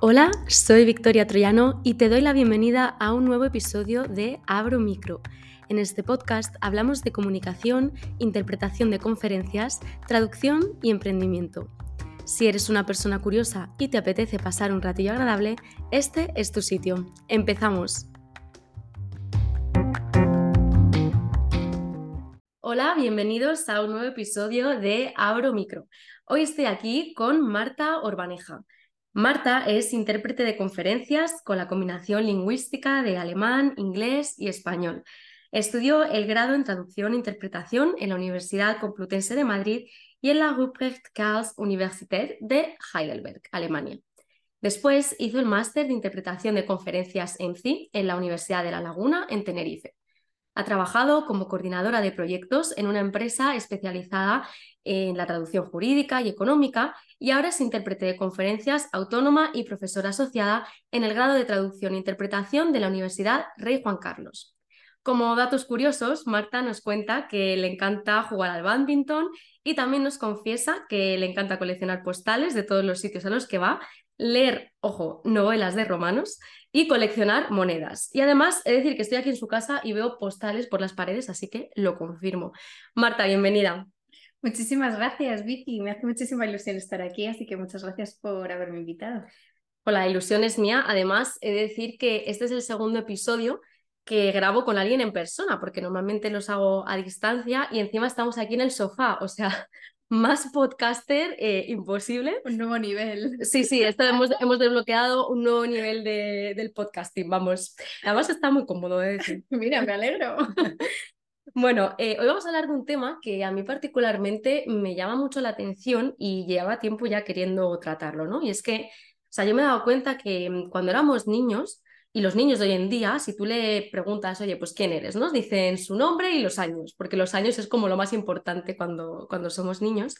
Hola, soy Victoria Troyano y te doy la bienvenida a un nuevo episodio de Abro Micro. En este podcast hablamos de comunicación, interpretación de conferencias, traducción y emprendimiento. Si eres una persona curiosa y te apetece pasar un ratillo agradable, este es tu sitio. Empezamos. Hola, bienvenidos a un nuevo episodio de Abro Micro. Hoy estoy aquí con Marta Orbaneja. Marta es intérprete de conferencias con la combinación lingüística de alemán, inglés y español. Estudió el grado en traducción e interpretación en la Universidad Complutense de Madrid y en la Ruprecht Karls Universität de Heidelberg, Alemania. Después hizo el máster de interpretación de conferencias en CI en la Universidad de La Laguna, en Tenerife. Ha trabajado como coordinadora de proyectos en una empresa especializada en la traducción jurídica y económica y ahora es intérprete de conferencias autónoma y profesora asociada en el grado de traducción e interpretación de la Universidad Rey Juan Carlos. Como datos curiosos, Marta nos cuenta que le encanta jugar al badminton y también nos confiesa que le encanta coleccionar postales de todos los sitios a los que va, leer, ojo, novelas de romanos y coleccionar monedas. Y además, he de decir que estoy aquí en su casa y veo postales por las paredes, así que lo confirmo. Marta, bienvenida. Muchísimas gracias, Vicky. Me hace muchísima ilusión estar aquí, así que muchas gracias por haberme invitado. Pues la ilusión es mía. Además, he de decir que este es el segundo episodio que grabo con alguien en persona, porque normalmente los hago a distancia y encima estamos aquí en el sofá. O sea, más podcaster eh, imposible. Un nuevo nivel. Sí, sí, esto hemos, hemos desbloqueado un nuevo nivel de, del podcasting, vamos. Además está muy cómodo de decir. Mira, me alegro. Bueno, eh, hoy vamos a hablar de un tema que a mí particularmente me llama mucho la atención y lleva tiempo ya queriendo tratarlo, ¿no? Y es que, o sea, yo me he dado cuenta que mm, cuando éramos niños, y los niños de hoy en día, si tú le preguntas, oye, pues quién eres, ¿no? Dicen su nombre y los años, porque los años es como lo más importante cuando, cuando somos niños.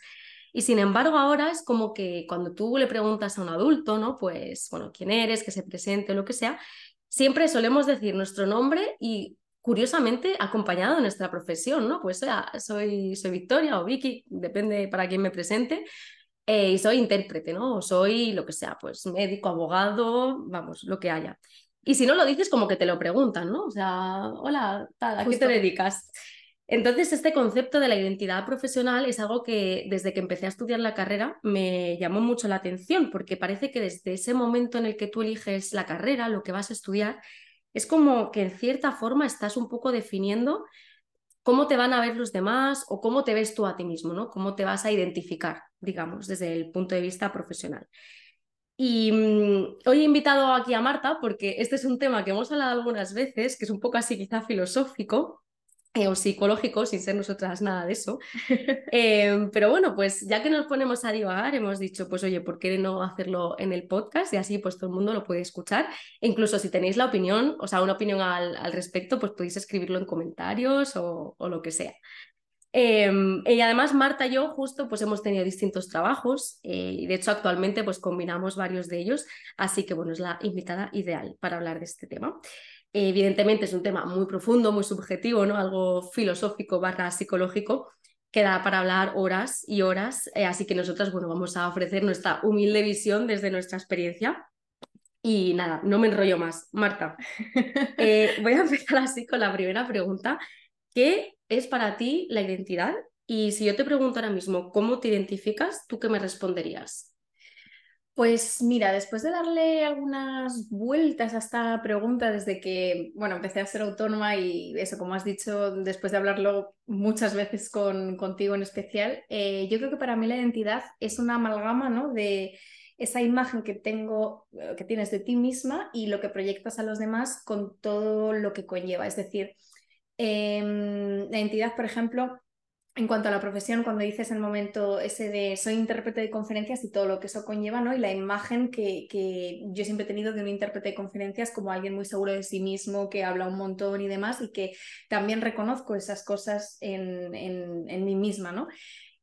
Y sin embargo, ahora es como que cuando tú le preguntas a un adulto, ¿no? Pues, bueno, quién eres, que se presente lo que sea, siempre solemos decir nuestro nombre y curiosamente acompañado de nuestra profesión, ¿no? Pues soy, soy Victoria o Vicky, depende para quién me presente, eh, y soy intérprete, ¿no? O soy lo que sea, pues médico, abogado, vamos, lo que haya. Y si no lo dices, como que te lo preguntan, ¿no? O sea, hola, ¿a qué te dedicas? Entonces, este concepto de la identidad profesional es algo que desde que empecé a estudiar la carrera me llamó mucho la atención, porque parece que desde ese momento en el que tú eliges la carrera, lo que vas a estudiar, es como que en cierta forma estás un poco definiendo cómo te van a ver los demás o cómo te ves tú a ti mismo, ¿no? Cómo te vas a identificar, digamos, desde el punto de vista profesional. Y mm, hoy he invitado aquí a Marta porque este es un tema que hemos hablado algunas veces, que es un poco así quizá filosófico, eh, o psicológico, sin ser nosotras nada de eso. Em, pero bueno, pues ya que nos ponemos a divagar, hemos dicho, pues oye, ¿por qué no hacerlo en el podcast? Y así pues todo el mundo lo puede escuchar. E incluso si tenéis la opinión, o sea, una opinión al, al respecto, pues podéis escribirlo en comentarios o, o lo que sea. Em, y además Marta y yo justo pues hemos tenido distintos trabajos eh, y de hecho actualmente pues combinamos varios de ellos, así que bueno, es la invitada ideal para hablar de este tema. Evidentemente es un tema muy profundo, muy subjetivo, ¿no? Algo filosófico barra psicológico que da para hablar horas y horas, eh, así que nosotras, bueno, vamos a ofrecer nuestra humilde visión desde nuestra experiencia. Y nada, no me enrollo más. Marta, eh, voy a empezar así con la primera pregunta. ¿Qué es para ti la identidad? Y si yo te pregunto ahora mismo cómo te identificas, ¿tú qué me responderías? Pues mira, después de darle algunas vueltas a esta pregunta desde que, bueno, empecé a ser autónoma y eso, como has dicho, después de hablarlo muchas veces con, contigo en especial, eh, yo creo que para mí la identidad es una amalgama, ¿no? De esa imagen que tengo, eh, que tienes de ti misma y lo que proyectas a los demás con todo lo que conlleva. Es decir, em, la identidad, por ejemplo, en cuanto a la profesión, cuando dices el momento ese de soy intérprete de conferencias y todo lo que eso conlleva, ¿no? Y la imagen que, que, yo siempre he tenido de un intérprete de conferencias como alguien muy seguro de sí mismo, que habla un montón y demás, y que también reconozco esas cosas en, en, en mí misma, ¿no?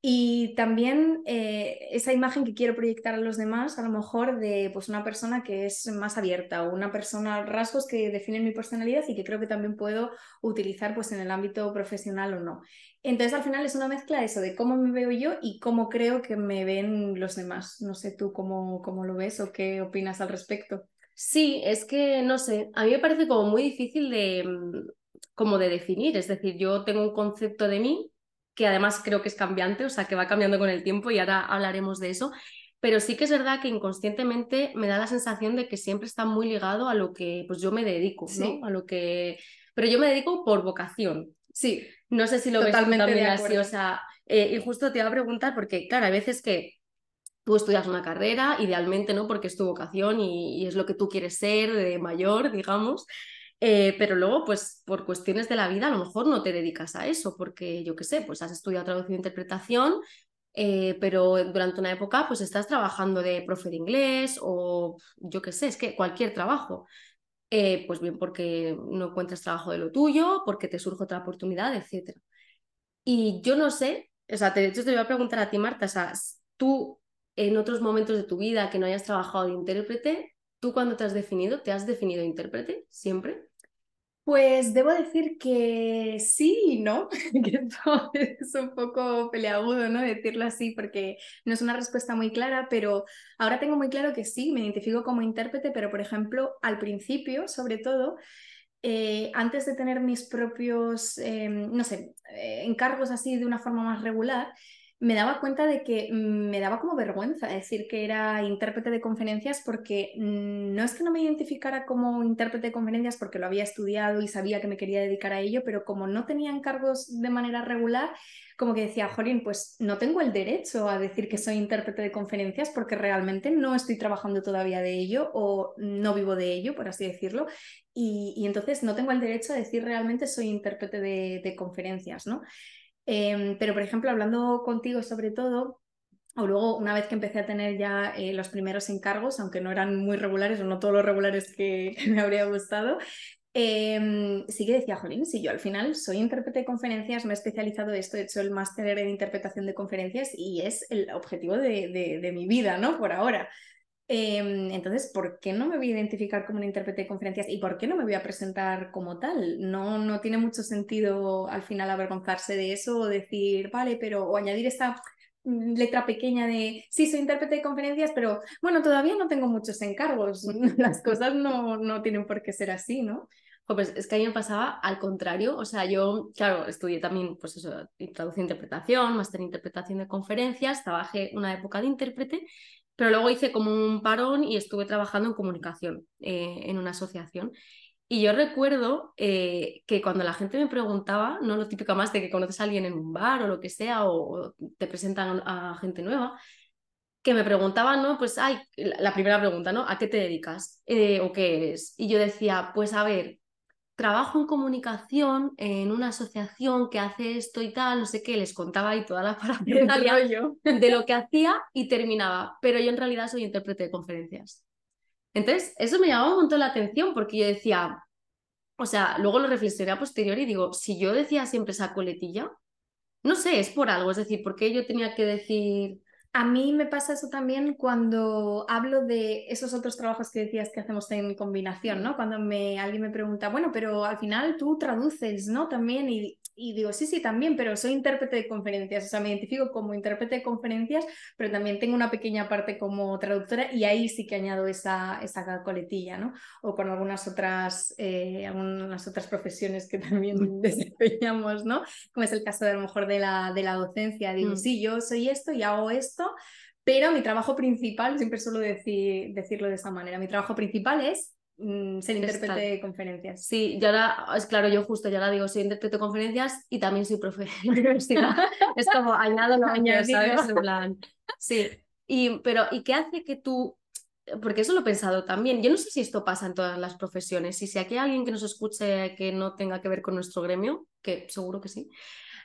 Y también eh, esa imagen que quiero proyectar a los demás, a lo mejor de pues, una persona que es más abierta o una persona, rasgos que definen mi personalidad y que creo que también puedo utilizar pues, en el ámbito profesional o no. Entonces al final es una mezcla de eso, de cómo me veo yo y cómo creo que me ven los demás. No sé tú cómo, cómo lo ves o qué opinas al respecto. Sí, es que no sé, a mí me parece como muy difícil de, mm, como de definir. Es decir, yo tengo un concepto de mí que además creo que es cambiante, o sea, que va cambiando con el tiempo y ahora hablaremos de eso. Pero sí que es verdad que inconscientemente me da la sensación de que siempre está muy ligado a lo que pues yo me dedico, ¿no? A lo que... Pero yo me dedico por vocación. Sí. No sé si lo Totalmente ves también así, o sea, eh, y justo te iba a preguntar porque, claro, hay veces que tú estudias una carrera, idealmente, ¿no? Porque es tu vocación y, y es lo que tú quieres ser de mayor, digamos. Eh, pero luego, pues por cuestiones de la vida, a lo mejor no te dedicas a eso, porque yo qué sé, pues has estudiado traducción e interpretación, eh, pero durante una época pues estás trabajando de profe de inglés o yo qué sé, es que cualquier trabajo. Eh, pues bien porque no encuentras trabajo de lo tuyo, porque te surge otra oportunidad, etc. Y yo no sé, o sea, de hecho te voy a preguntar a ti, Marta, o sea, tú en otros momentos de tu vida que no hayas trabajado de intérprete, ¿Tú cuando te has definido, te has definido intérprete siempre? Pues debo decir que sí y no, que es un poco peleagudo, ¿no? Decirlo así, porque no es una respuesta muy clara, pero ahora tengo muy claro que sí, me identifico como intérprete, pero por ejemplo, al principio, sobre todo, eh, antes de tener mis propios, em, no sé, eh, encargos así de una forma más regular, me daba cuenta de que me daba como vergüenza decir que era intérprete de conferencias porque no es que no me identificara como intérprete de conferencias porque lo había estudiado y sabía que me quería dedicar a ello, pero como no tenía encargos de manera regular, como que decía, Jolín, pues no tengo el derecho a decir que soy intérprete de conferencias porque realmente no estoy trabajando todavía de ello o no vivo de ello, por así decirlo. Y, entonces no tengo el derecho a decir realmente soy intérprete de, de conferencias, ¿no? Em, pero, por ejemplo, hablando contigo sobre todo, o luego una vez que empecé a tener ya eh, los primeros encargos, aunque no eran muy regulares o no todos los regulares que, me habría gustado, em, sí que decía, Jolín, si yo al final soy intérprete de conferencias, me he especializado en esto, he hecho el máster en interpretación de conferencias y es el objetivo de, de, de mi vida, ¿no? Por ahora. Em, entonces, ¿por qué no me voy a identificar como un intérprete de conferencias y por qué no me voy a presentar como tal? No, no tiene mucho sentido al final avergonzarse de eso o decir, vale, pero o añadir esta mm, letra pequeña de, sí, soy intérprete de conferencias, pero bueno, todavía no tengo muchos encargos. Las cosas no, no tienen por qué ser así, ¿no? Pues es que a mí me pasaba al contrario, o sea, yo, claro, estudié también, pues eso, traducción e interpretación, máster en interpretación de conferencias, trabajé una época de intérprete pero luego hice como un parón y estuve trabajando en comunicación eh, en una asociación. Y yo recuerdo eh, que cuando la gente me preguntaba, no lo típico más de que conoces a alguien en un bar o lo que sea, o, te presentan a gente nueva, que me preguntaban, ¿no? Pues, ay, la primera pregunta, ¿no? ¿A qué te dedicas? Eh, ¿O qué eres? Y yo decía, pues a ver, trabajo en comunicación en una asociación que hace esto y tal, no sé qué, les contaba ahí toda la parafernalia de lo que hacía y terminaba, pero yo en realidad soy intérprete de conferencias. Entonces, eso me llamaba un montón la atención porque yo decía, o sea, luego lo reflexioné a posteriori y digo, si yo decía siempre esa coletilla, no sé, es por algo, es decir, ¿por qué yo tenía que decir a mí me pasa eso también cuando hablo de esos otros trabajos que decías que hacemos en combinación, ¿no? Cuando me, alguien me pregunta, bueno, pero al final tú traduces, ¿no? También, y y digo, sí, sí, también, pero soy intérprete de conferencias, o sea, me identifico como intérprete de conferencias, pero también tengo una pequeña parte como traductora y ahí sí que añado esa, esa coletilla, ¿no? O con algunas otras, eh, algunas otras profesiones que también desempeñamos, ¿no? Como es el caso de a lo mejor de la, de la docencia, digo, mm. sí, yo soy esto y hago esto, pero mi trabajo principal, siempre suelo decir, decirlo de esa manera, mi trabajo principal es Mm, ser intérprete de conferencias. Sí, yo ahora, es claro, yo justo ya ahora digo, soy intérprete de conferencias y también soy profe de universidad. es como añado lo añado, ¿sabes? En plan, sí. Y, pero, ¿y qué hace que tú porque eso lo he pensado también. Yo no sé si esto pasa en todas las profesiones y si aquí hay alguien que nos escuche que no tenga que ver con nuestro gremio, que seguro que sí,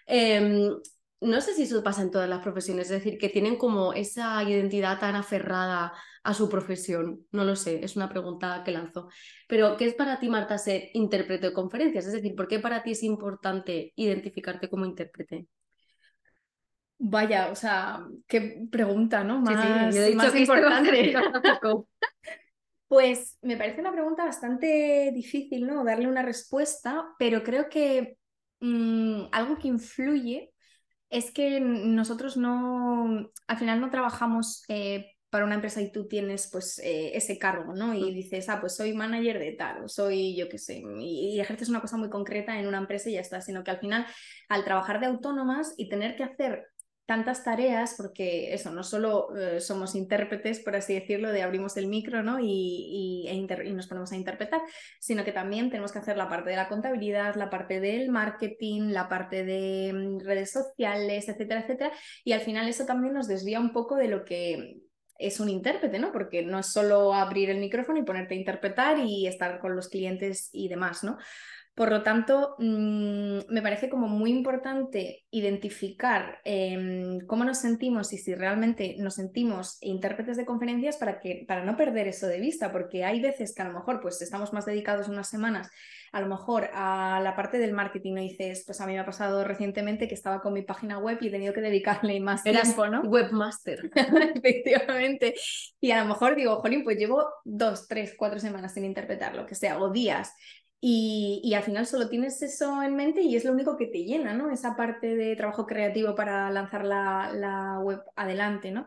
em, no sé si eso pasa en todas las profesiones, es decir, que tienen como esa identidad tan aferrada a su profesión. No lo sé, es una pregunta que lanzo. Pero, ¿qué es para ti, Marta, ser intérprete de conferencias? Es decir, ¿por qué para ti es importante identificarte como intérprete? Vaya, o sea, qué pregunta, ¿no? Más, sí, más importante. pues me parece una pregunta bastante difícil, ¿no? Darle una respuesta, pero creo que mm, algo que influye es que nosotros no, al final no trabajamos eh, para una empresa y tú tienes pues eh, ese cargo, ¿no? Y dices, ah, pues soy manager de tal, o soy yo qué sé, y, y, ejerces una cosa muy concreta en una empresa y ya está, sino que al final, al trabajar de autónomas y tener que hacer tantas tareas, porque eso, no solo eh, somos intérpretes, por así decirlo, de abrimos el micro y, e y, nos ponemos a interpretar, sino que también tenemos que hacer la parte de la contabilidad, la parte del marketing, la parte de mm, redes sociales, etcétera, etcétera. Y al final eso también nos desvía un poco de lo que es un intérprete, ¿no? Porque no es solo abrir el micrófono y ponerte a interpretar y estar con los clientes y demás, ¿no? Por lo tanto, mm, me parece como muy importante identificar em, cómo nos sentimos y si realmente nos sentimos intérpretes de conferencias para, que, para no perder eso de vista, porque hay veces que a lo mejor pues, estamos más dedicados unas semanas a lo mejor a la parte del marketing, no dices, pues a mí me ha pasado recientemente que estaba con mi página web y he tenido que dedicarle más tiempo, ¿no? Webmaster. Efectivamente. Y a lo mejor digo, jolín, pues llevo dos, tres, cuatro semanas sin interpretar, lo que sea, o días. Y, al final solo tienes eso en mente y es lo único que te llena, ¿no? Esa parte de trabajo creativo para lanzar la, web adelante, ¿no?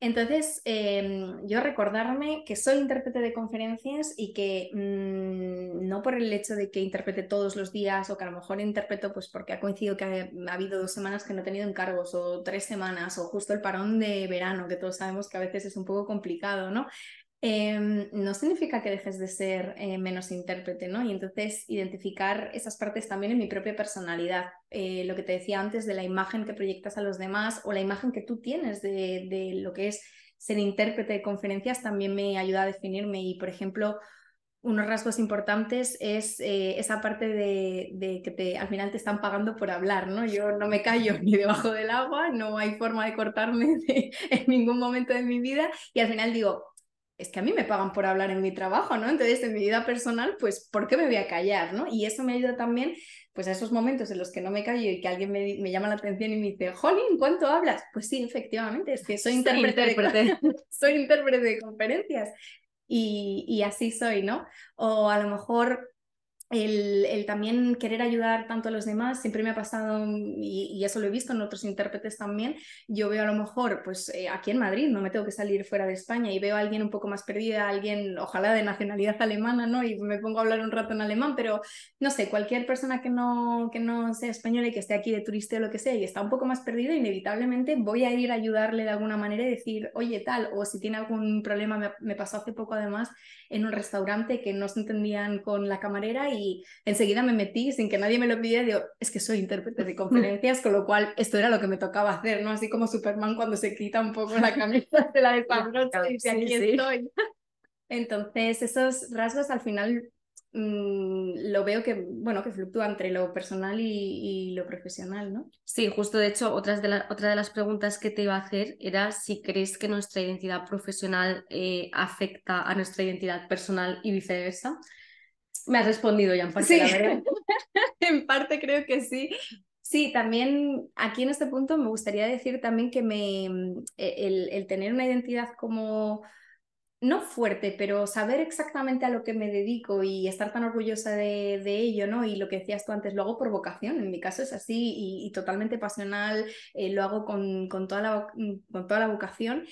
Entonces, em, yo recordarme que soy intérprete de conferencias y que mm, no por el hecho de que interprete todos los días o que a lo mejor interpreto pues porque ha coincidido que ha, habido dos semanas que no he tenido encargos o tres semanas o justo el parón de verano, que todos sabemos que a veces es un poco complicado, ¿no? Em, no significa que dejes de ser eh, menos intérprete, ¿no? Y entonces identificar esas partes también en mi propia personalidad. Eh, lo que te decía antes de la imagen que proyectas a los demás o la imagen que tú tienes de, de lo que es ser intérprete de conferencias también me ayuda a definirme. Y, por ejemplo, unos rasgos importantes es eh, esa parte de, de, que te, al final te están pagando por hablar, ¿no? Yo no me callo ni debajo del agua, no hay forma de cortarme en ningún momento de mi vida y al final digo, es que a mí me pagan por hablar en mi trabajo, ¿no? Entonces, en mi vida personal, pues, ¿por qué me voy a callar, ¿no? Y eso me ayuda también, pues, a esos momentos en los que no me callo y que alguien me, llama la atención y me dice, Jolín, ¿cuánto hablas? Pues sí, efectivamente, es que soy intérprete, De, soy intérprete de conferencias y, y así soy, ¿no? O a lo mejor el, también querer ayudar tanto a los demás, siempre me ha pasado, y, eso lo he visto en otros intérpretes también, yo veo a lo mejor, pues eh, aquí en Madrid, no me tengo que salir fuera de España, y veo a alguien un poco más perdida, alguien ojalá de nacionalidad alemana, ¿no? Y me pongo a hablar un rato en alemán, pero no sé, cualquier persona que no, que no sea española y que esté aquí de turista o lo que sea, y está un poco más perdida, inevitablemente voy a ir a ayudarle de alguna manera y decir, oye, tal, o si tiene algún problema, me, me pasó hace poco además en un restaurante que no se entendían con la camarera y enseguida me metí sin que nadie me lo pidiera, digo, es que soy intérprete de conferencias, con lo cual esto era lo que me tocaba hacer, ¿no? Así como Superman cuando se quita un poco la camisa de la de y dice, aquí estoy. Entonces, esos rasgos al final mm, lo veo que, bueno, que fluctúa entre lo personal y, lo profesional, ¿no? Sí, justo de hecho, otras de otra de las preguntas que te iba a hacer era si crees que nuestra identidad profesional eh, afecta a nuestra identidad personal y viceversa. Me has respondido ya en parte, sí. en parte creo que sí. Sí, también aquí en este punto me gustaría decir también que me, mm, e, el, tener una identidad como, no fuerte, pero saber exactamente a lo que me dedico y estar tan orgullosa de, ello, ¿no? Y lo que decías tú antes, lo hago por vocación, en mi caso es así y, totalmente pasional, eh, lo hago con, con, toda la, con toda la vocación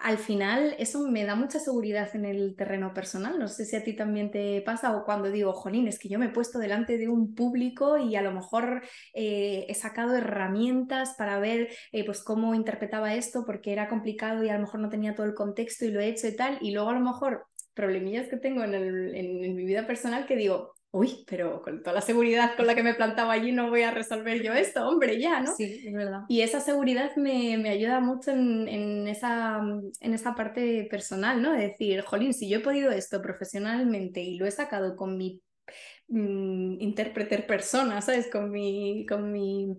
al final eso me da mucha seguridad en el terreno personal. No sé si a ti también te pasa o cuando digo, jolín, es que yo me he puesto delante de un público y a lo mejor eh, he sacado herramientas para ver eh, pues cómo interpretaba esto porque era complicado y a lo mejor no tenía todo el contexto y lo he hecho y tal. Y luego a lo mejor problemillas que tengo en, en mi vida personal que digo, uy, pero con toda la seguridad con la que me plantaba allí no voy a resolver yo esto, hombre, ya, ¿no? Sí, es verdad. Y esa seguridad me, ayuda mucho en, esa, en esa parte personal, ¿no? De decir, jolín, si yo he podido esto profesionalmente y lo he sacado con mi mm, intérprete persona, ¿sabes? Con mi, con mi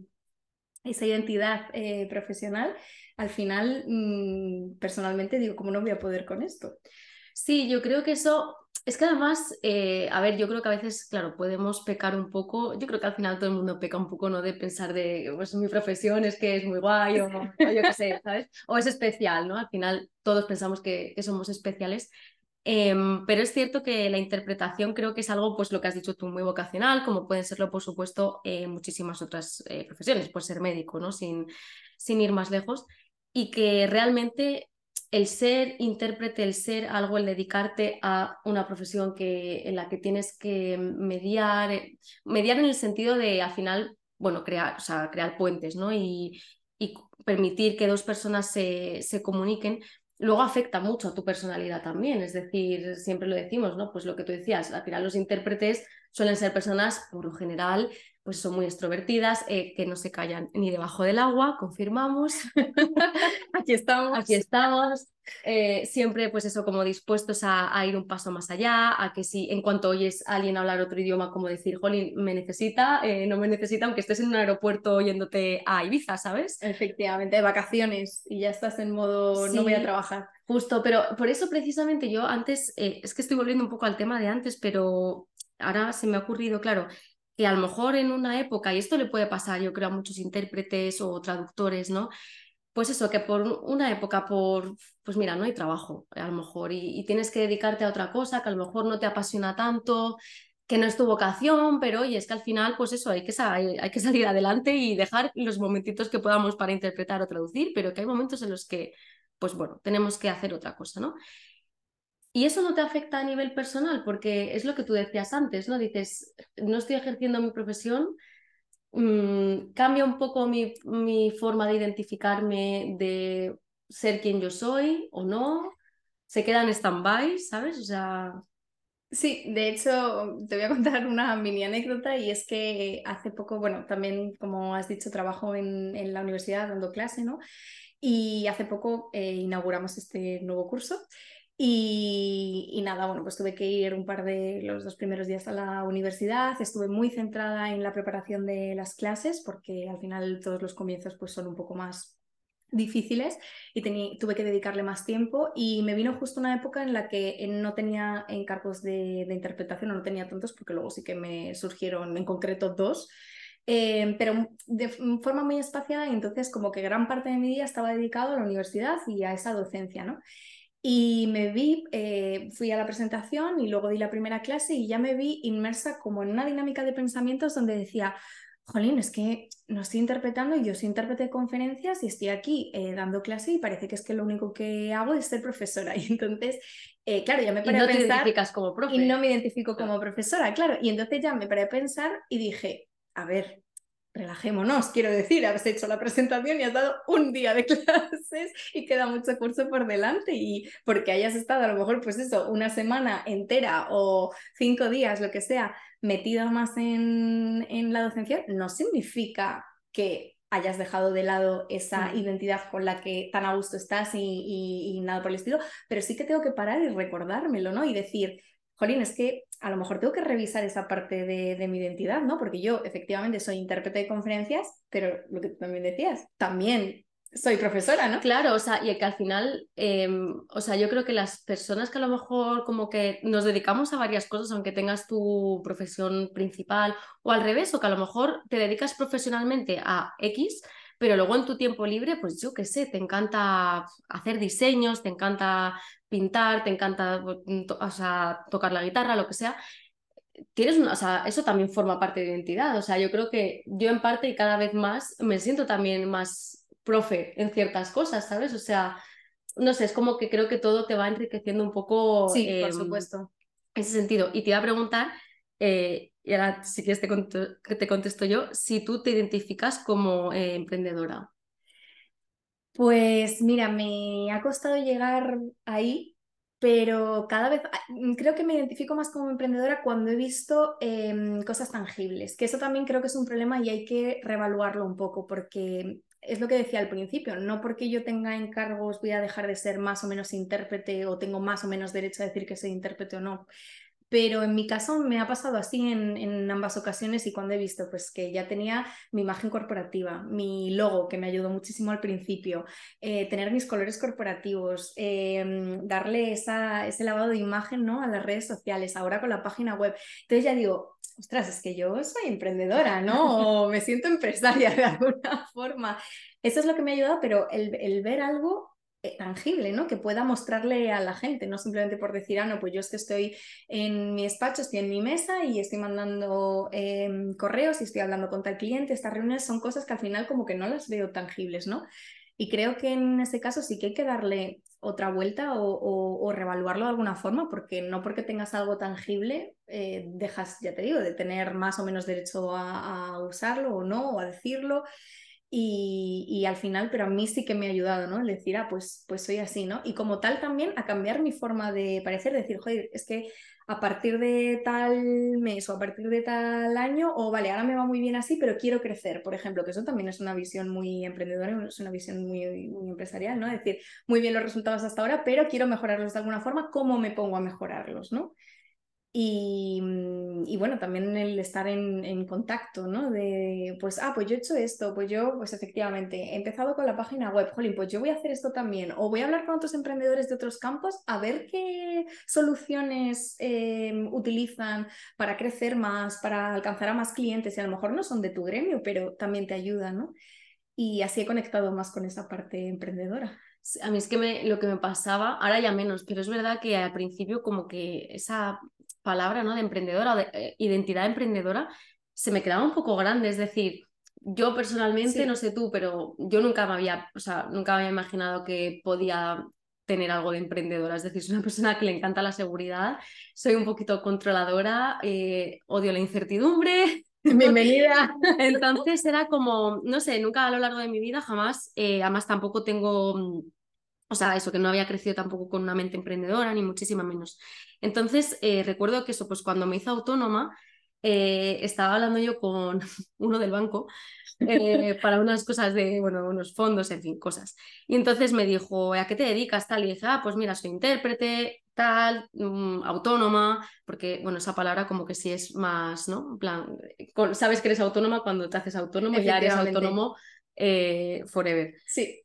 esa identidad eh, profesional, al final, mm, personalmente digo, ¿cómo no voy a poder con esto? Sí, yo creo que eso, es que además, eh, a ver, yo creo que a veces, claro, podemos pecar un poco, yo creo que al final todo el mundo peca un poco, ¿no? De pensar de, pues mi profesión es que es muy guay o, o yo qué sé, ¿sabes? O es especial, ¿no? Al final todos pensamos que, que somos especiales. Em, pero es cierto que la interpretación creo que es algo, pues lo que has dicho tú, muy vocacional, como pueden serlo, por supuesto, eh, muchísimas otras eh, profesiones, pues ser médico, ¿no? Sin, sin ir más lejos, y que realmente el ser intérprete, el ser algo, el dedicarte a una profesión que, en la que tienes que mediar, eh, mediar en el sentido de al final, bueno, crear, o sea, crear puentes, ¿no? Y, y permitir que dos personas se, se comuniquen, luego afecta mucho a tu personalidad también. Es decir, siempre lo decimos, ¿no? Pues lo que tú decías, al final los intérpretes suelen ser personas, por lo general, pues son muy extrovertidas, eh, que no se callan ni debajo del agua, confirmamos. Aquí estamos. Aquí estamos. Eh, siempre, pues eso, como dispuestos a, ir un paso más allá, a que si en cuanto oyes a alguien hablar otro idioma, como decir, Jolín, me necesita, eh, no me necesita, aunque estés en un aeropuerto yéndote a Ibiza, ¿sabes? Efectivamente, de vacaciones y ya estás en modo no voy a trabajar. Justo, pero por eso precisamente yo antes, es que estoy volviendo un poco al tema de antes, pero ahora se me ha ocurrido, claro, que a lo mejor en una época, y esto le puede pasar yo creo a muchos intérpretes o traductores, ¿no? Pues eso, que por una época, por, pues mira, no hay trabajo a lo mejor y, tienes que dedicarte a otra cosa que a lo mejor no te apasiona tanto, que no es tu vocación, pero oye, es que al final, pues eso, hay que, hay que salir adelante y dejar los momentitos que podamos para interpretar o traducir, pero que hay momentos en los que, pues bueno, tenemos que hacer otra cosa, ¿no? Y eso no te afecta a nivel personal, porque es lo que tú decías antes, ¿no? Dices, no estoy ejerciendo mi profesión, mm, cambia un poco mi, mi, forma de identificarme, de ser quien yo soy o no, se queda en stand-by, ¿sabes? O sea... Sí, de hecho, te voy a contar una mini anécdota y es que hace poco, bueno, también, como has dicho, trabajo en, en la universidad dando clase, ¿no? Y hace poco eh, inauguramos este nuevo curso y, nada, bueno, pues tuve que ir un par de los dos primeros días a la universidad, estuve muy centrada en la preparación de las clases porque al final todos los comienzos pues son un poco más difíciles y tuve que dedicarle más tiempo y me vino justo una época en la que no tenía encargos de, interpretación, no tenía tantos porque luego sí que me surgieron en concreto dos. Eh, pero de forma muy espaciada y entonces como que gran parte de mi día estaba dedicado a la universidad y a esa docencia, ¿no? Y me vi, eh, fui a la presentación y luego di la primera clase y ya me vi inmersa como en una dinámica de pensamientos donde decía, jolín, es que no estoy interpretando, yo soy intérprete de conferencias y estoy aquí eh, dando clase y parece que es que lo único que hago es ser profesora. Y entonces, eh, claro, ya me paré y no a pensar... Te identificas como profe. Y no me identifico como profesora, claro. Y entonces ya me paré a pensar y dije, a ver, relajémonos, quiero decir, has hecho la presentación y has dado un día de clases y queda mucho curso por delante y porque hayas estado a lo mejor pues eso, una semana entera o cinco días, lo que sea, metido más en, en la docencia, no significa que hayas dejado de lado esa identidad con la que tan a gusto estás y, y, nada por el estilo, pero sí que tengo que parar y recordármelo, ¿no? Y decir, Jolín, es que a lo mejor tengo que revisar esa parte de, mi identidad, ¿no? Porque yo efectivamente soy intérprete de conferencias, pero lo que tú también decías, también soy profesora, ¿no? Claro, o sea, y que al final, em, o sea, yo creo que las personas que a lo mejor como que nos dedicamos a varias cosas, aunque tengas tu profesión principal, o al revés, o que a lo mejor te dedicas profesionalmente a X, pero luego en tu tiempo libre, pues yo qué sé, te encanta hacer diseños, te encanta pintar, te encanta mm, o sea, tocar la guitarra, lo que sea. Tienes una, o sea, eso también forma parte de identidad. O sea, yo creo que yo en parte y cada vez más me siento también más profe en ciertas cosas, ¿sabes? O sea, no sé, es como que creo que todo te va enriqueciendo un poco. Sí, por em, supuesto. En ese sentido. Y te iba a preguntar, eh, y ahora si quieres te, te contesto yo, si tú te identificas como eh, emprendedora. Pues mira, me ha costado llegar ahí, pero cada vez ah, creo que me identifico más como emprendedora cuando he visto em, cosas tangibles, que eso también creo que es un problema y hay que reevaluarlo un poco, porque es lo que decía al principio, no porque yo tenga encargos voy a dejar de ser más o menos intérprete o tengo más o menos derecho a decir que soy intérprete o no pero en mi caso me ha pasado así en, ambas ocasiones y cuando he visto pues que ya tenía mi imagen corporativa, mi logo que me ayudó muchísimo al principio, eh, tener mis colores corporativos, em, darle esa, ese lavado de imagen ¿no? a las redes sociales, ahora con la página web. Entonces ya digo, ostras, es que yo soy emprendedora, ¿no? O me siento empresaria de alguna forma. Eso es lo que me ha ayudado, pero el, el ver algo eh, tangible, ¿no? Que pueda mostrarle a la gente, no simplemente por decir, ah, no, pues yo es que estoy en mi despacho, estoy en mi mesa y estoy mandando em, correos y estoy hablando con tal cliente, estas reuniones son cosas que al final como que no las veo tangibles, ¿no? Y creo que en ese caso sí que hay que darle otra vuelta o, revaluarlo de alguna forma, porque no porque tengas algo tangible eh, dejas, ya te digo, de tener más o menos derecho a, a usarlo o no, o a decirlo. Y, al final, pero a mí sí que me ha ayudado, ¿no? El decir, ah, pues, pues soy así, ¿no? Y como tal también a cambiar mi forma de parecer, decir, joder, es que a partir de tal mes o a partir de tal año, o vale, ahora me va muy bien así, pero quiero crecer, por ejemplo, que eso también es una visión muy emprendedora, es una visión muy, muy empresarial, ¿no? Es decir, muy bien los resultados hasta ahora, pero quiero mejorarlos de alguna forma, ¿cómo me pongo a mejorarlos, ¿no? Mm, y, bueno, también el estar en, contacto, ¿no? De, pues, ah, pues yo he hecho esto, pues yo, pues efectivamente, he empezado con la página web, jolín, pues yo voy a hacer esto también, o voy a hablar con otros emprendedores de otros campos a ver qué soluciones em, utilizan para crecer más, para alcanzar a más clientes, y a lo mejor no son de tu gremio, pero también te ayudan, ¿no? Y así he conectado más con esa parte emprendedora. A mí es que me, lo que me pasaba, ahora ya menos, pero es verdad que al principio como que esa palabra, ¿no? De emprendedora o de eh, identidad emprendedora, se me quedaba un poco grande. Es decir, yo personalmente, no sé tú, pero yo nunca me había, o sea, nunca había imaginado que podía tener algo de emprendedora. Es decir, soy una persona que le encanta la seguridad, soy un poquito controladora, eh, odio la incertidumbre. Bienvenida. Entonces era como, no sé, nunca a lo largo de mi vida jamás, eh, además tampoco tengo o sea, eso, que no había crecido tampoco con una mente emprendedora, ni muchísimo menos. Entonces, eh, recuerdo que eso, pues cuando me hice autónoma, eh, estaba hablando yo con uno del banco eh, para unas cosas de, bueno, unos fondos, en fin, cosas. Y entonces me dijo, ¿a qué te dedicas? Tal, y dije, ah, pues mira, soy intérprete, tal, mm, autónoma, porque, bueno, esa palabra como que sí es más, ¿no? En plan, sabes que eres autónoma cuando te haces autónomo, ya eres autónomo forever. Sí.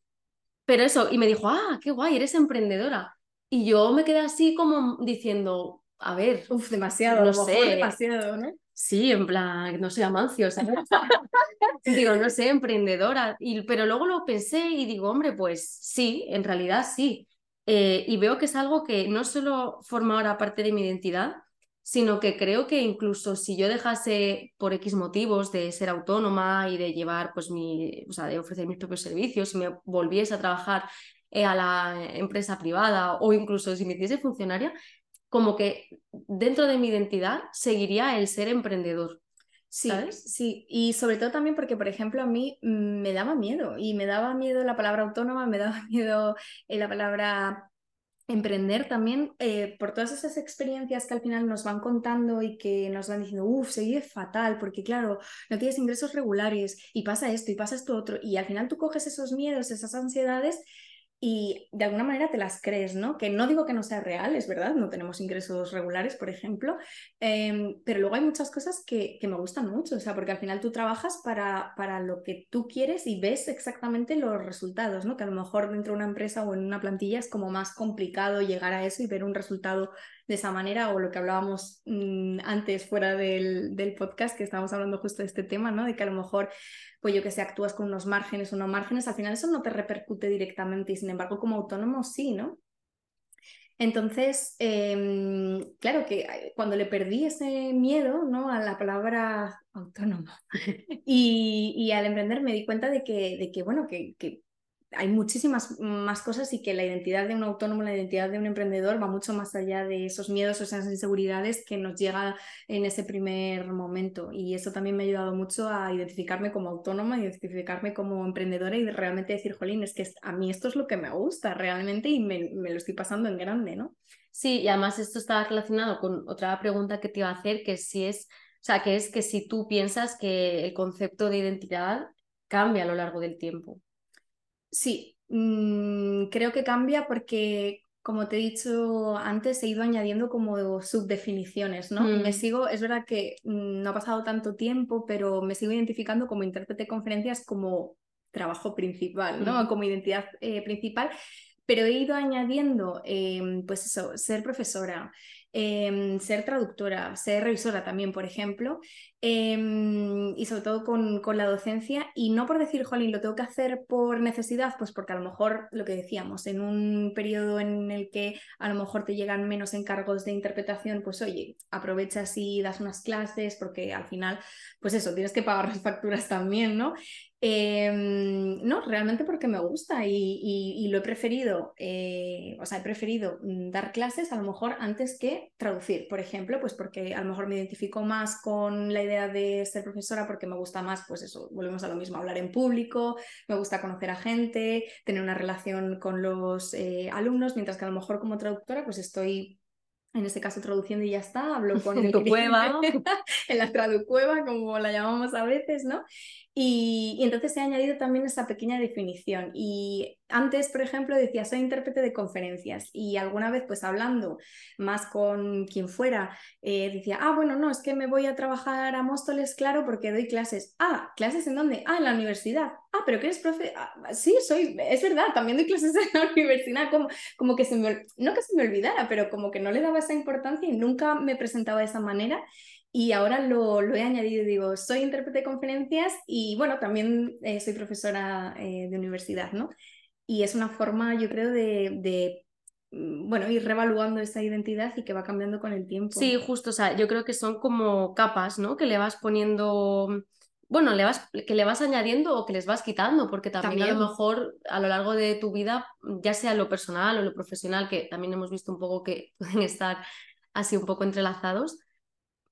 Pero eso, y me dijo, ah, qué guay, eres emprendedora. Y yo me quedé así como diciendo, a ver. Uf, demasiado, no sé. demasiado, ¿no? Sí, en plan, no sé, Amancio, ¿sabes? digo, no sé, emprendedora. Y, pero luego lo pensé y digo, hombre, pues sí, en realidad sí. Eh, y veo que es algo que no solo forma ahora parte de mi identidad, sino que creo que incluso si yo dejase por X motivos de ser autónoma y de llevar, pues mi, o sea, de ofrecer mis propios servicios, si me volviese a trabajar eh, a la empresa privada o incluso si me hiciese funcionaria, como que dentro de mi identidad seguiría el ser emprendedor. Sí, sí, y sobre todo también porque, por ejemplo, a mí me daba miedo y me daba miedo la palabra autónoma, me daba miedo eh, la palabra emprender también eh, por todas esas experiencias que al final nos van contando y que nos van diciendo, uff, se vive fatal, porque claro, no tienes ingresos regulares y pasa esto y pasa esto otro, y al final tú coges esos miedos, esas ansiedades y de alguna manera te las crees, ¿no? Que no digo que no sea real, es verdad, no tenemos ingresos regulares, por ejemplo, em, pero luego hay muchas cosas que, que, me gustan mucho, o sea, porque al final tú trabajas para, para lo que tú quieres y ves exactamente los resultados, ¿no? Que a lo mejor dentro de una empresa o en una plantilla es como más complicado llegar a eso y ver un resultado de esa manera o lo que hablábamos mm, antes fuera del, del, podcast, que estábamos hablando justo de este tema, ¿no? De que a lo mejor pues yo que sé, actúas con unos márgenes o no márgenes, al final eso no te repercute directamente y sin embargo como autónomo sí, ¿no? Entonces, em, claro que cuando le perdí ese miedo ¿no? a la palabra autónomo y, y, al emprender me di cuenta de que, de que bueno, que, que hay muchísimas más cosas y que la identidad de un autónomo, la identidad de un emprendedor va mucho más allá de esos miedos o esas inseguridades que nos llega en ese primer momento. Y eso también me ha ayudado mucho a identificarme como autónoma, identificarme como emprendedora y realmente decir, jolín, es que a mí esto es lo que me gusta realmente y me, lo estoy pasando en grande, ¿no? Sí, y además esto está relacionado con otra pregunta que te iba a hacer, que si es, o sea, que es que si tú piensas que el concepto de identidad cambia a lo largo del tiempo. Sí, mm, creo que cambia porque como te he dicho antes, he ido añadiendo como subdefiniciones, ¿no? Me Mm. sigo, es verdad que mm, no ha pasado tanto tiempo, pero me sigo identificando como intérprete de conferencias como trabajo principal, ¿no? Mm. Como identidad eh, principal, pero he ido añadiendo, em, pues eso, ser profesora, em, ser traductora, ser revisora también, por ejemplo, em, y sobre todo con, con la docencia, y no por decir, jolín, lo tengo que hacer por necesidad, pues porque a lo mejor, lo que decíamos, en un periodo en el que a lo mejor te llegan menos encargos de interpretación, pues oye, aprovechas y das unas clases, porque al final, pues eso, tienes que pagar las facturas también, ¿no? Em, no, realmente porque me gusta y, y- lo he preferido, eh, o sea, he preferido mm, dar clases a lo mejor antes que traducir, por ejemplo, pues porque a lo mejor me identifico más con la idea de ser profesora porque me gusta más, pues eso, volvemos a lo mismo, hablar en público, me gusta conocer a gente, tener una relación con los eh, alumnos, mientras que a lo mejor como traductora pues estoy... En este caso traduciendo y ya está, hablo con En el tu cliente cueva. en la traducueva, como la llamamos a veces, ¿no? Y, y entonces he añadido también esa pequeña definición. Y antes, por ejemplo, decía, soy intérprete de conferencias y alguna vez, pues hablando más con quien fuera, eh, decía, ah, bueno, no, es que me voy a trabajar a Móstoles, claro, porque doy clases. Ah, ¿clases en dónde? Ah, en la universidad. Ah, pero que eres profe. Ah, sí, soy, es verdad, también doy clases en la universidad. Como, como que se me, no que se me olvidara, pero como que no le daba esa importancia y nunca me presentaba de esa manera. Y ahora lo, lo he añadido, digo, soy intérprete de conferencias y bueno, también eh, soy profesora eh, de universidad, ¿no? Y es una forma, yo creo, de, de, mm, bueno, ir revaluando esa identidad y que va cambiando con el tiempo. Sí, justo, o sea, yo creo que son como capas, ¿no? Que le vas poniendo, bueno, le vas, que le vas añadiendo o que les vas quitando, porque también, a También. lo mejor a lo largo de tu vida, ya sea lo personal o lo profesional, que también hemos visto un poco que pueden estar así un poco entrelazados,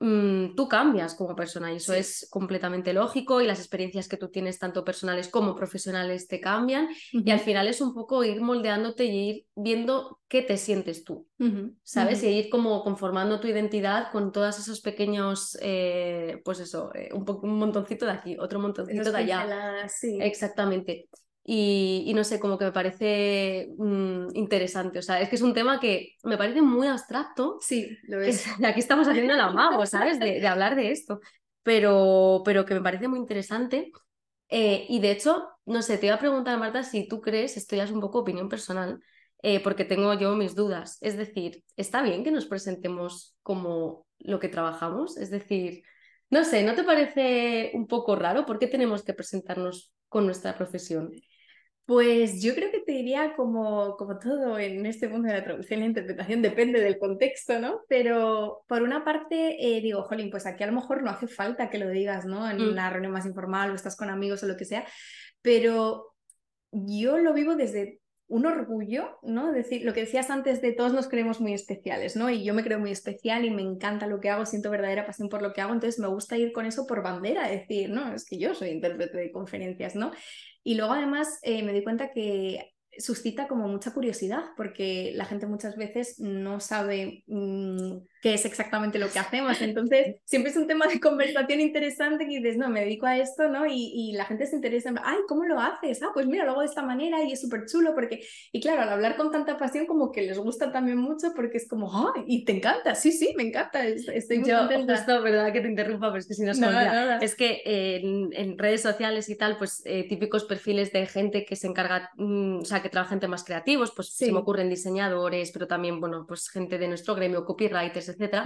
mm, tú cambias como persona y eso Sí. es completamente lógico y las experiencias que tú tienes, tanto personales como profesionales, te cambian y al final es un poco ir moldeándote y ir viendo qué te sientes tú. ¿sabes? Y ir como conformando tu identidad con todos esos pequeños, eh, pues eso, eh, un, un montoncito de aquí, otro montoncito de allá. sí. Exactamente. Y, y no sé, como que me parece mm, interesante. O sea, es que es un tema que me parece muy abstracto. Sí, lo es. aquí estamos haciendo el amago, ¿sabes? De, de hablar de esto. Pero, pero que me parece muy interesante. Eh, y de hecho, no sé, te iba a preguntar, Marta, si tú crees, esto ya es un poco opinión personal, eh, porque tengo yo mis dudas. Es decir, ¿está bien que nos presentemos como lo que trabajamos? Es decir, no sé, ¿no te parece un poco raro? ¿Por qué tenemos que presentarnos con nuestra profesión? Pues yo creo que te diría como, como todo en este mundo de la traducción y la interpretación, depende del contexto, ¿no? Pero por una parte eh, digo, jolín, pues aquí a lo mejor no hace falta que lo digas, ¿no? En Mm. una reunión más informal o estás con amigos o lo que sea, pero yo lo vivo desde un orgullo, ¿no? Es decir, lo que decías antes de todos nos creemos muy especiales, ¿no? Y yo me creo muy especial y me encanta lo que hago, siento verdadera pasión por lo que hago, entonces me gusta ir con eso por bandera, decir, no, es que yo soy intérprete de conferencias, ¿no? Y luego además eh, me doy cuenta que suscita como mucha curiosidad porque la gente muchas veces no sabe mmm, qué es exactamente lo que hacemos. Entonces, siempre es un tema de conversación interesante que dices, no, me dedico a esto, ¿no? Y, y la gente se interesa en, ay, ¿cómo lo haces? Ah, pues mira, lo hago de esta manera y es súper chulo porque, y claro, al hablar con tanta pasión como que les gusta también mucho porque es como, ay, y te encanta, sí, sí, me encanta, estoy muy Yo, contenta. justo, verdad que te interrumpa, pero es que si no se. Es que eh, en, en redes sociales y tal, pues eh, típicos perfiles de gente que se encarga, mm, o sea, que trabaja en temas creativos, pues se Sí. me ocurren diseñadores, pero también, bueno, pues gente de nuestro gremio, copywriters, etcétera.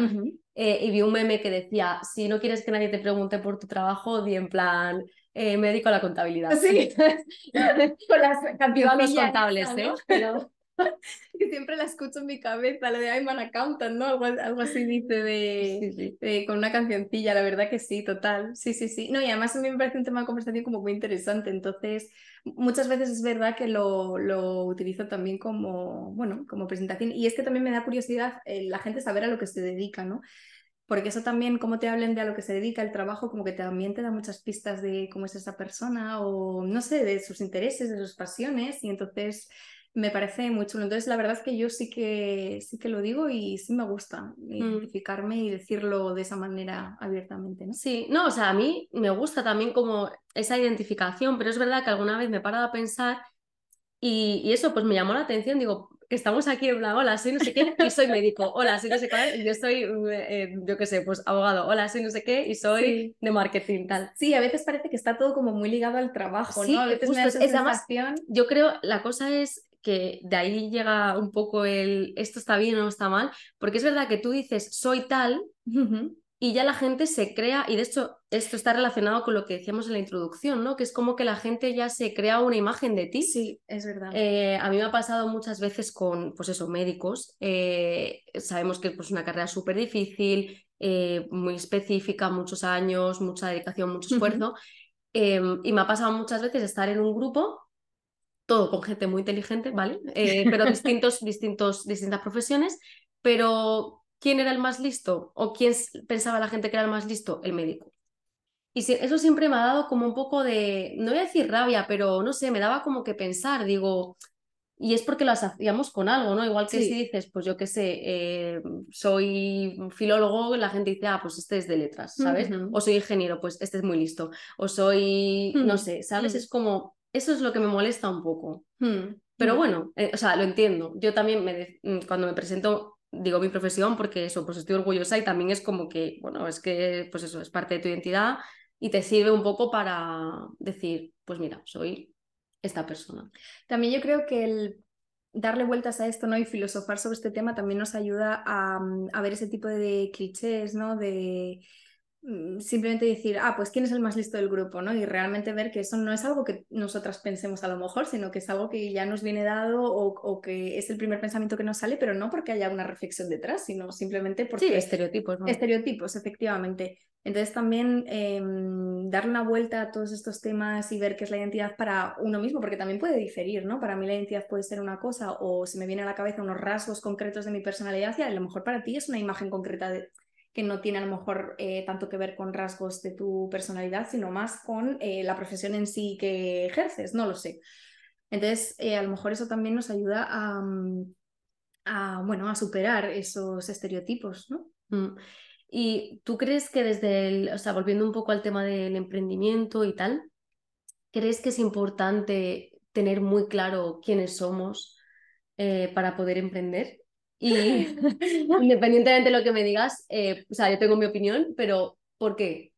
Eh, y vi un meme que decía, si no quieres que nadie te pregunte por tu trabajo, di en plan, eh, me dedico a la contabilidad. Sí. Con las cancioncillas, contables, ¿no? ¿eh? Pero... que siempre la escucho en mi cabeza, lo de I'm an accountant, ¿no? Algo, algo así dice de, Sí, sí. de- con una cancioncilla, la verdad que sí, total. Sí, sí, sí. No, y además a mí me parece un tema de conversación como muy interesante, entonces muchas veces es verdad que lo, lo utilizo también como, bueno, como presentación. Y es que también me da curiosidad eh, la gente saber a lo que se dedica, ¿no? Porque eso también, como te hablen de a lo que se dedica el trabajo, como que también te da muchas pistas de cómo es esa persona o, no sé, de sus intereses, de sus pasiones, y entonces me parece muy chulo. Entonces, la verdad es que yo sí que, sí que lo digo y sí me gusta identificarme y decirlo de esa manera abiertamente, ¿no? Sí, no, o sea, a mí me gusta también como esa identificación, pero es verdad que alguna vez me he parado a pensar y, y eso pues me llamó la atención, digo, que estamos aquí en plan, hola, soy no sé qué y soy médico, hola, soy no sé qué, yo soy, eh, yo qué sé, pues abogado, hola, soy no sé qué y soy de marketing, tal. Sí, a veces parece que está todo como muy ligado al trabajo, ¿no? A veces justo, es más, yo creo, la cosa es que de ahí llega un poco el esto está bien o no está mal, porque es verdad que tú dices soy tal y ya la gente se crea, y de hecho esto está relacionado con lo que decíamos en la introducción, ¿no? Que es como que la gente ya se crea una imagen de ti. Sí, es verdad. Eh, a mí me ha pasado muchas veces con, pues eso, médicos. Eh, sabemos que es pues, una carrera súper difícil, eh, muy específica, muchos años, mucha dedicación, mucho esfuerzo. Em, y me ha pasado muchas veces estar en un grupo, todo con gente muy inteligente, ¿vale? pero distintos, distintos, distintas profesiones, pero ¿quién era el más listo? ¿O quién pensaba la gente que era el más listo? El médico. Y eso siempre me ha dado como un poco de, no voy a decir rabia, pero no sé, me daba como que pensar, digo, y es porque lo hacíamos con algo, ¿no? Igual que si dices, pues yo qué sé, eh, soy filólogo, la gente dice, ah, pues este es de letras, ¿sabes? O soy ingeniero, pues este es muy listo. O soy, no sé, ¿sabes? Es como, eso es lo que me molesta un poco. Pero bueno, eh, o sea, lo entiendo. Yo también me cuando me presento digo mi profesión porque eso, pues estoy orgullosa y también es como que, bueno, es que, pues eso, es parte de tu identidad y te sirve un poco para decir, pues mira, soy esta persona. También yo creo que el darle vueltas a esto ¿no? y filosofar sobre este tema también nos ayuda a, a ver ese tipo de clichés, ¿no? De Mm, simplemente decir, ah, pues quién es el más listo del grupo, ¿no? Y realmente ver que eso no es algo que nosotras pensemos a lo mejor, sino que es algo que ya nos viene dado o, que es el primer pensamiento que nos sale, pero no porque haya una reflexión detrás, sino simplemente porque... Sí, estereotipos, ¿no? Estereotipos, efectivamente. Entonces también eh, darle una vuelta a todos estos temas y ver qué es la identidad para uno mismo, porque también puede diferir, ¿no? Para mí la identidad puede ser una cosa o se me viene a la cabeza unos rasgos concretos de mi personalidad y a lo mejor para ti es una imagen concreta de que no tiene a lo mejor eh, tanto que ver con rasgos de tu personalidad, sino más con eh, la profesión en sí que ejerces, no lo sé. Entonces, eh, a lo mejor eso también nos ayuda a, mm, bueno, a superar esos estereotipos, ¿no? Mm. ¿Y tú crees que desde el, o sea, volviendo un poco al tema del emprendimiento y tal, crees que es importante tener muy claro quiénes somos para poder emprender? Y independientemente de lo que me digas, eh, o sea, yo tengo mi opinión, pero ¿por qué?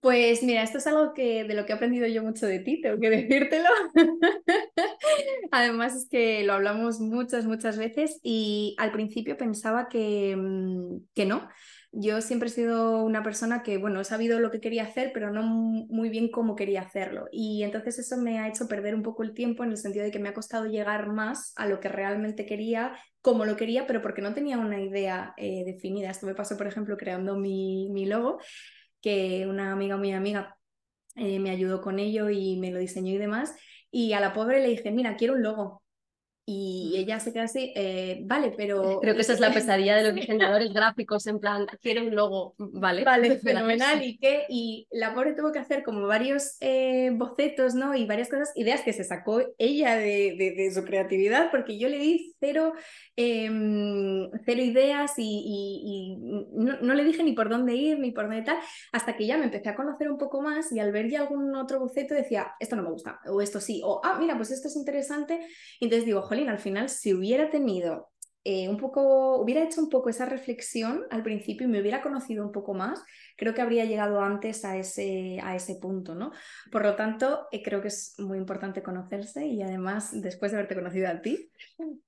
Pues mira, esto es algo que de lo que he aprendido yo mucho de ti, tengo que decírtelo. Además es que lo hablamos muchas, muchas veces y al principio pensaba que, mm, que no, yo siempre he sido una persona que, bueno, he sabido lo que quería hacer, pero no muy bien cómo quería hacerlo. Y entonces eso me ha hecho perder un poco el tiempo en el sentido de que me ha costado llegar más a lo que realmente quería, como lo quería, pero porque no tenía una idea eh, definida. Esto me pasó, por ejemplo, creando mi, mi logo, que una amiga muy amiga eh, me ayudó con ello y me lo diseñó y demás. Y a la pobre le dije, mira, quiero un logo. Y ella se queda así, eh, vale, pero... Creo que esa es la pesadilla de los diseñadores gráficos, en plan, quiero un logo, vale. Vale, fenomenal. ¿Y qué? Y la pobre tuvo que hacer como varios eh, bocetos, ¿no? Y varias cosas, ideas que se sacó ella de, de, su creatividad, porque yo le di cero, em, cero ideas y, no, no, le dije ni por dónde ir, ni por dónde tal, hasta que ya me empecé a conocer un poco más y al ver ya algún otro boceto decía, esto no me gusta, o esto sí, o, ah, mira, pues esto es interesante. Y entonces digo, al final, si hubiera tenido eh, un poco, hubiera hecho un poco esa reflexión al principio y me hubiera conocido un poco más, creo que habría llegado antes a ese, a ese punto, ¿no? Por lo tanto, eh, creo que es muy importante conocerse y además, después de haberte conocido a ti,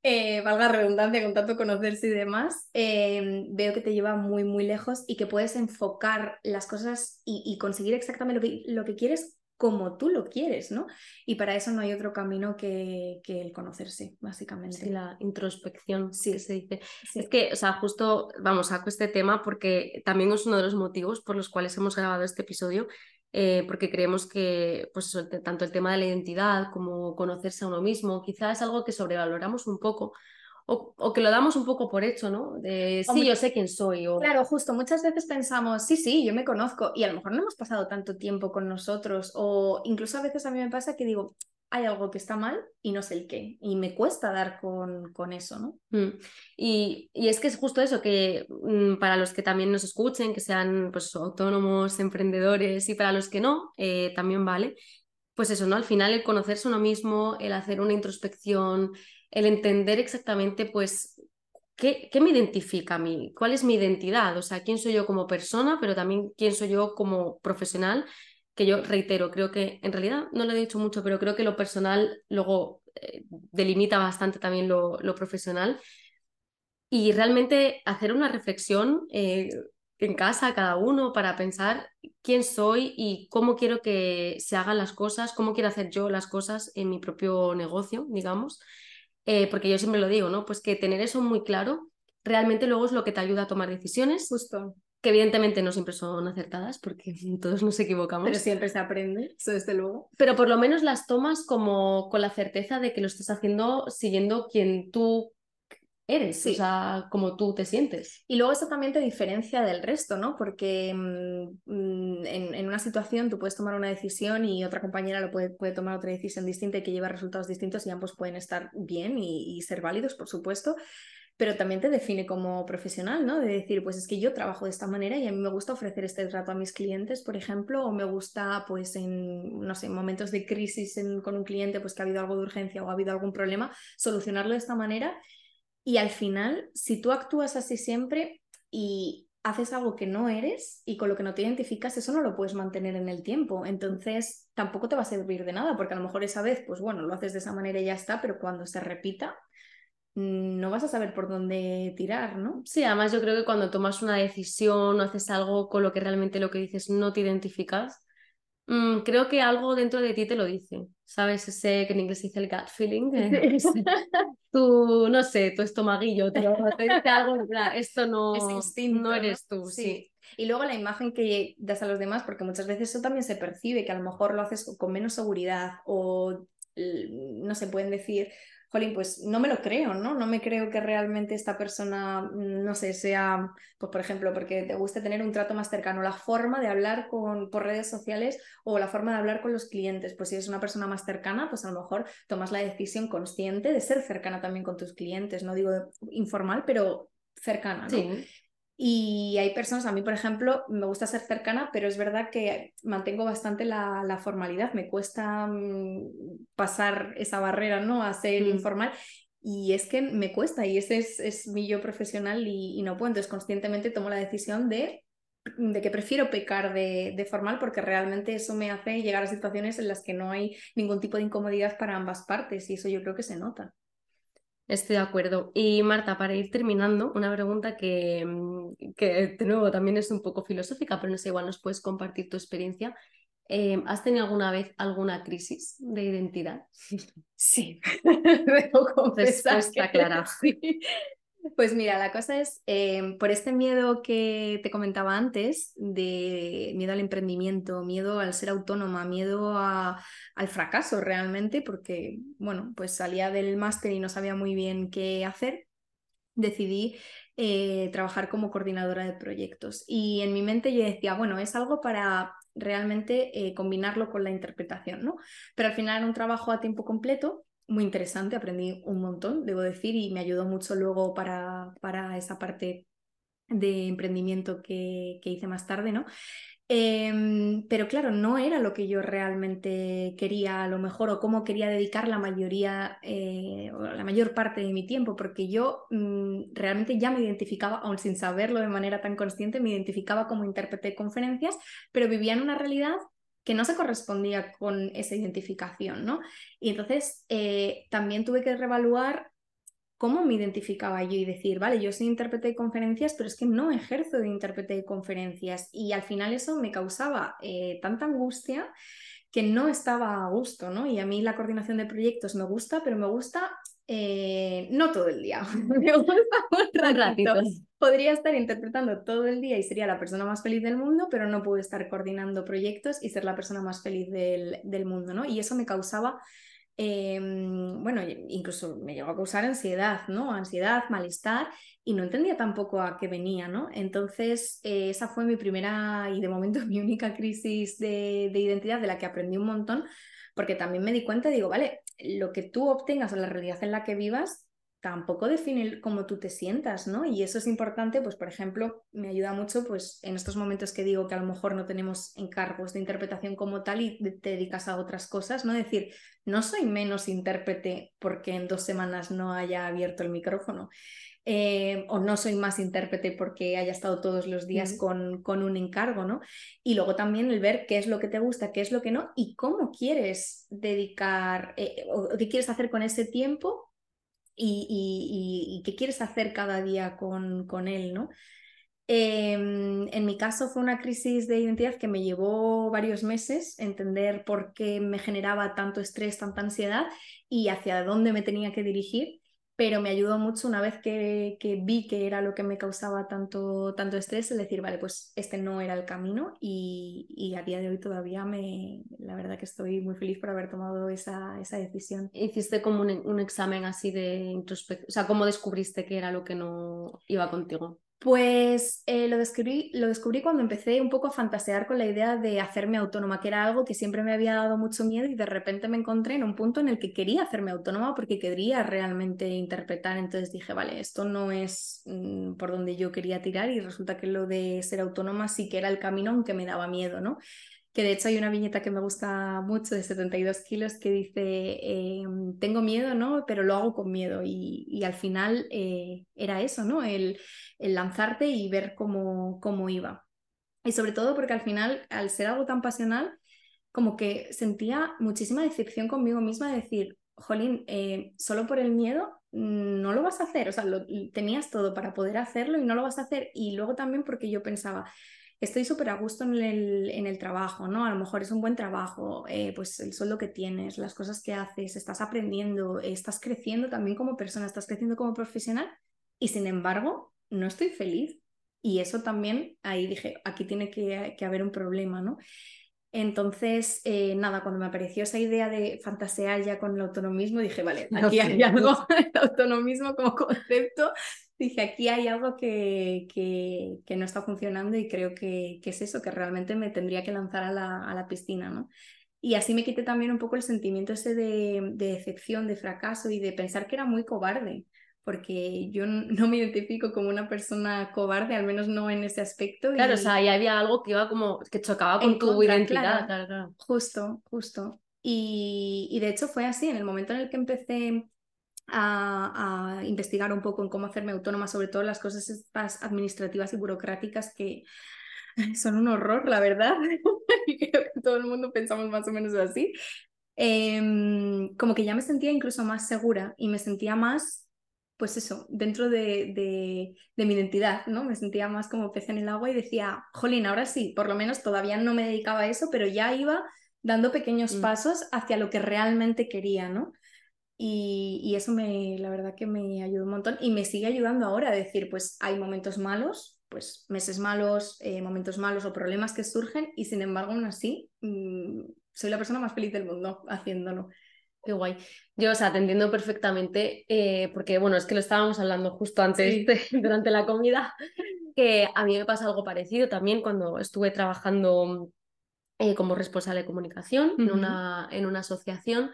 eh, valga redundancia con tanto conocerse y demás, veo que te lleva muy, muy lejos y que puedes enfocar las cosas y, conseguir exactamente lo que, lo que quieres como tú lo quieres, ¿no? Y para eso no hay otro camino que, el conocerse, básicamente. Sí, la introspección, sí, se dice. Es que, o sea, justo, vamos, saco este tema porque también es uno de los motivos por los cuales hemos grabado este episodio, eh, porque creemos que, pues tanto el tema de la identidad como conocerse a uno mismo, quizás es algo que sobrevaloramos un poco, o, que lo damos un poco por hecho, ¿no? De sí, yo sé quién soy. O... Claro, justo, muchas veces pensamos, sí, sí, yo me conozco y a lo mejor no hemos pasado tanto tiempo con nosotros o incluso a veces a mí me pasa que digo, hay algo que está mal y no sé el qué. Y me cuesta dar con, con eso, ¿no? Mm. Y, y, es que es justo eso, que mm, para los que también nos escuchen, que sean pues, autónomos, emprendedores y para los que no, eh, también vale, pues eso, ¿no? Al final el conocerse uno mismo, el hacer una introspección, el entender exactamente, pues, qué, qué me identifica a mí, cuál es mi identidad, o sea, quién soy yo como persona, pero también quién soy yo como profesional, que yo reitero, creo que en realidad no lo he dicho mucho, pero creo que lo personal luego eh, delimita bastante también lo, lo, profesional. Y realmente hacer una reflexión eh, en casa, cada uno, para pensar quién soy y cómo quiero que se hagan las cosas, cómo quiero hacer yo las cosas en mi propio negocio, digamos. Eh, porque yo siempre lo digo, ¿no? Pues que tener eso muy claro realmente luego es lo que te ayuda a tomar decisiones. Justo. Que evidentemente no siempre son acertadas porque todos nos equivocamos. Pero siempre se aprende, eso desde luego. Pero por lo menos las tomas como con la certeza de que lo estás haciendo siguiendo quien tú eres, o sea, como tú te sientes. Y luego eso también te diferencia del resto, ¿no? Porque mm, mm, en, una situación tú puedes tomar una decisión y otra compañera lo puede, puede, tomar otra decisión distinta y que lleva resultados distintos y ambos pueden estar bien y, ser válidos, por supuesto. Pero también te define como profesional, ¿no? De decir, pues es que yo trabajo de esta manera y a mí me gusta ofrecer este trato a mis clientes, por ejemplo, o me gusta, pues en, no sé, en momentos de crisis con un cliente, pues que ha habido algo de urgencia o ha habido algún problema, solucionarlo de esta manera y al final, si tú actúas así siempre y haces algo que no eres y con lo que no te identificas, eso no lo puedes mantener en el tiempo. Entonces, tampoco te va a servir de nada, porque a lo mejor esa vez, pues bueno, lo haces de esa manera y ya está, pero cuando se repita, no vas a saber por dónde tirar, ¿no? Sí, además yo creo que cuando tomas una decisión o haces algo con lo que realmente lo que dices no te identificas, mm, creo que algo dentro de ti te lo dice, ¿sabes? Ese que en inglés se dice el gut feeling. Eh, tu, no sé, tu estomaguillo, te, dice algo, esto no, no eres tú, sí. Y luego la imagen que das a los demás, porque muchas veces eso también se percibe, que a lo mejor lo haces con menos seguridad o no se pueden decir, jolín, pues no me lo creo, ¿no? No me creo que realmente esta persona, mm, no sé, sea, pues por ejemplo, porque te guste tener un trato más cercano, la forma de hablar con, por redes sociales o la forma de hablar con los clientes, pues si eres una persona más cercana, pues a lo mejor tomas la decisión consciente de ser cercana también con tus clientes, no digo informal, pero cercana, ¿no? Sí. Y hay personas, a mí por ejemplo, me gusta ser cercana, pero es verdad que mantengo bastante la, formalidad, me cuesta mm, pasar esa barrera ¿no? a ser mm. informal y es que me cuesta y ese es, mi yo profesional y, no puedo, entonces conscientemente tomo la decisión de, de que prefiero pecar de, de, formal porque realmente eso me hace llegar a situaciones en las que no hay ningún tipo de incomodidad para ambas partes y eso yo creo que se nota. Estoy de acuerdo. Y Marta, para ir terminando, una pregunta que, mm, que de nuevo también es un poco filosófica, pero no sé, igual nos puedes compartir tu experiencia. Eh, ¿Has tenido alguna vez alguna crisis de identidad? Sí, debo confesar Respuesta clara. Pues mira, la cosa es, em, por este miedo que te comentaba antes, de miedo al emprendimiento, miedo al ser autónoma, miedo al fracaso realmente, porque, bueno, pues salía del máster y no sabía muy bien qué hacer, decidí eh, trabajar como coordinadora de proyectos. Y en mi mente yo decía, bueno, es algo para realmente eh, combinarlo con la interpretación, ¿no? Pero al final era un trabajo a tiempo completo muy interesante, aprendí un montón, debo decir, y me ayudó mucho luego para, para esa parte de emprendimiento que, que hice más tarde, ¿no? Em, pero claro, no era lo que yo realmente quería a lo mejor o cómo quería dedicar la mayoría eh, o la mayor parte de mi tiempo, porque yo mm, realmente ya me identificaba, aún sin saberlo de manera tan consciente, me identificaba como intérprete de conferencias, pero vivía en una realidad que no se correspondía con esa identificación, ¿no? Y entonces eh, también tuve que reevaluar cómo me identificaba yo y decir, vale, yo soy intérprete de conferencias, pero es que no ejerzo de intérprete de conferencias. Y al final eso me causaba eh, tanta angustia que no estaba a gusto, ¿no? Y a mí la coordinación de proyectos me gusta, pero me gusta eh, no todo el día, me gusta un ratito. Podría estar interpretando todo el día y sería la persona más feliz del mundo, pero no puedo estar coordinando proyectos y ser la persona más feliz del, del mundo, ¿no? Y eso me causaba Em, bueno, incluso me llegó a causar ansiedad, ¿no? Ansiedad, malestar, y no entendía tampoco a qué venía, ¿no? Entonces, eh, esa fue mi primera y de momento mi única crisis de, de, identidad de la que aprendí un montón, porque también me di cuenta, digo, vale, lo que tú obtengas o la realidad en la que vivas tampoco define cómo tú te sientas, ¿no? Y eso es importante, pues por ejemplo, me ayuda mucho pues en estos momentos que digo que a lo mejor no tenemos encargos de interpretación como tal y te dedicas a otras cosas, ¿no? Decir, no soy menos intérprete porque en dos semanas no haya abierto el micrófono. Eh, o no soy más intérprete porque haya estado todos los días con, con, un encargo, ¿no? Y luego también el ver qué es lo que te gusta, qué es lo que no y cómo quieres dedicar eh, o qué quieres hacer con ese tiempo y, qué quieres hacer cada día con, con él, ¿no? Em, en mi caso fue una crisis de identidad que me llevó varios meses entender por qué me generaba tanto estrés, tanta ansiedad y hacia dónde me tenía que dirigir pero me ayudó mucho una vez que, vi que era lo que me causaba tanto, tanto estrés, el decir, vale, pues este no era el camino y, a día de hoy todavía me, la verdad que estoy muy feliz por haber tomado esa, esa decisión. Hiciste como un, un examen así de introspección, o sea, ¿cómo descubriste que era lo que no iba contigo? Pues eh, lo, descubrí, lo descubrí cuando empecé un poco a fantasear con la idea de hacerme autónoma, que era algo que siempre me había dado mucho miedo y de repente me encontré en un punto en el que quería hacerme autónoma porque quería realmente interpretar. Entonces dije, vale, esto no es mm, por donde yo quería tirar y resulta que lo de ser autónoma sí que era el camino aunque me daba miedo, ¿no? Que de hecho hay una viñeta que me gusta mucho de 72 kilos que dice, em, tengo miedo, ¿no? Pero lo hago con miedo y, al final eh, era eso, ¿no? El, el, lanzarte y ver cómo, cómo iba. Y sobre todo porque al final, al ser algo tan pasional, como que sentía muchísima decepción conmigo misma de decir, Jolín, eh, solo por el miedo no lo vas a hacer, o sea, tenías todo para poder hacerlo y no lo vas a hacer. Y luego también porque yo pensaba, estoy súper a gusto en el, en el, trabajo, ¿no? A lo mejor es un buen trabajo, eh, pues el sueldo que tienes, las cosas que haces, estás aprendiendo, estás creciendo también como persona, estás creciendo como profesional y sin embargo no estoy feliz. Y eso también, ahí dije, aquí tiene que, que haber un problema, ¿no? Entonces, eh, nada, cuando me apareció esa idea de fantasear ya con el autonomismo, dije, vale, aquí hay algo, el autonomismo como concepto dije, aquí hay algo que, que, no está funcionando y creo que, que, es eso, que realmente me tendría que lanzar a la, a la, piscina, ¿no? Y así me quité también un poco el sentimiento ese de, de, decepción, de fracaso y de pensar que era muy cobarde, porque yo no me identifico como una persona cobarde, al menos no en ese aspecto. Claro, o sea, ahí había algo que iba como, que chocaba con tu identidad. Claro. Claro, Justo, justo. Y, y de hecho fue así, en el momento en el que empecé a, investigar un poco en cómo hacerme autónoma, sobre todo las cosas estas administrativas y burocráticas que son un horror, la verdad. y creo que todo el mundo pensamos más o menos así. Em, como que ya me sentía incluso más segura y me sentía más, pues eso, dentro de, de, de, mi identidad, ¿no? Me sentía más como pez en el agua y decía, jolín, ahora sí, por lo menos todavía no me dedicaba a eso, pero ya iba dando pequeños mm. pasos hacia lo que realmente quería, ¿no? Y, eso me, la verdad que me ayudó un montón y me sigue ayudando ahora a decir, pues hay momentos malos, pues meses malos, eh, momentos malos o problemas que surgen y sin embargo aún así mm, soy la persona más feliz del mundo haciéndolo. Qué guay. Yo, o sea, te entiendo perfectamente, eh, porque bueno, es que lo estábamos hablando justo antes, durante la comida, que a mí me pasa algo parecido también cuando estuve trabajando eh, como responsable de comunicación en, una, en una asociación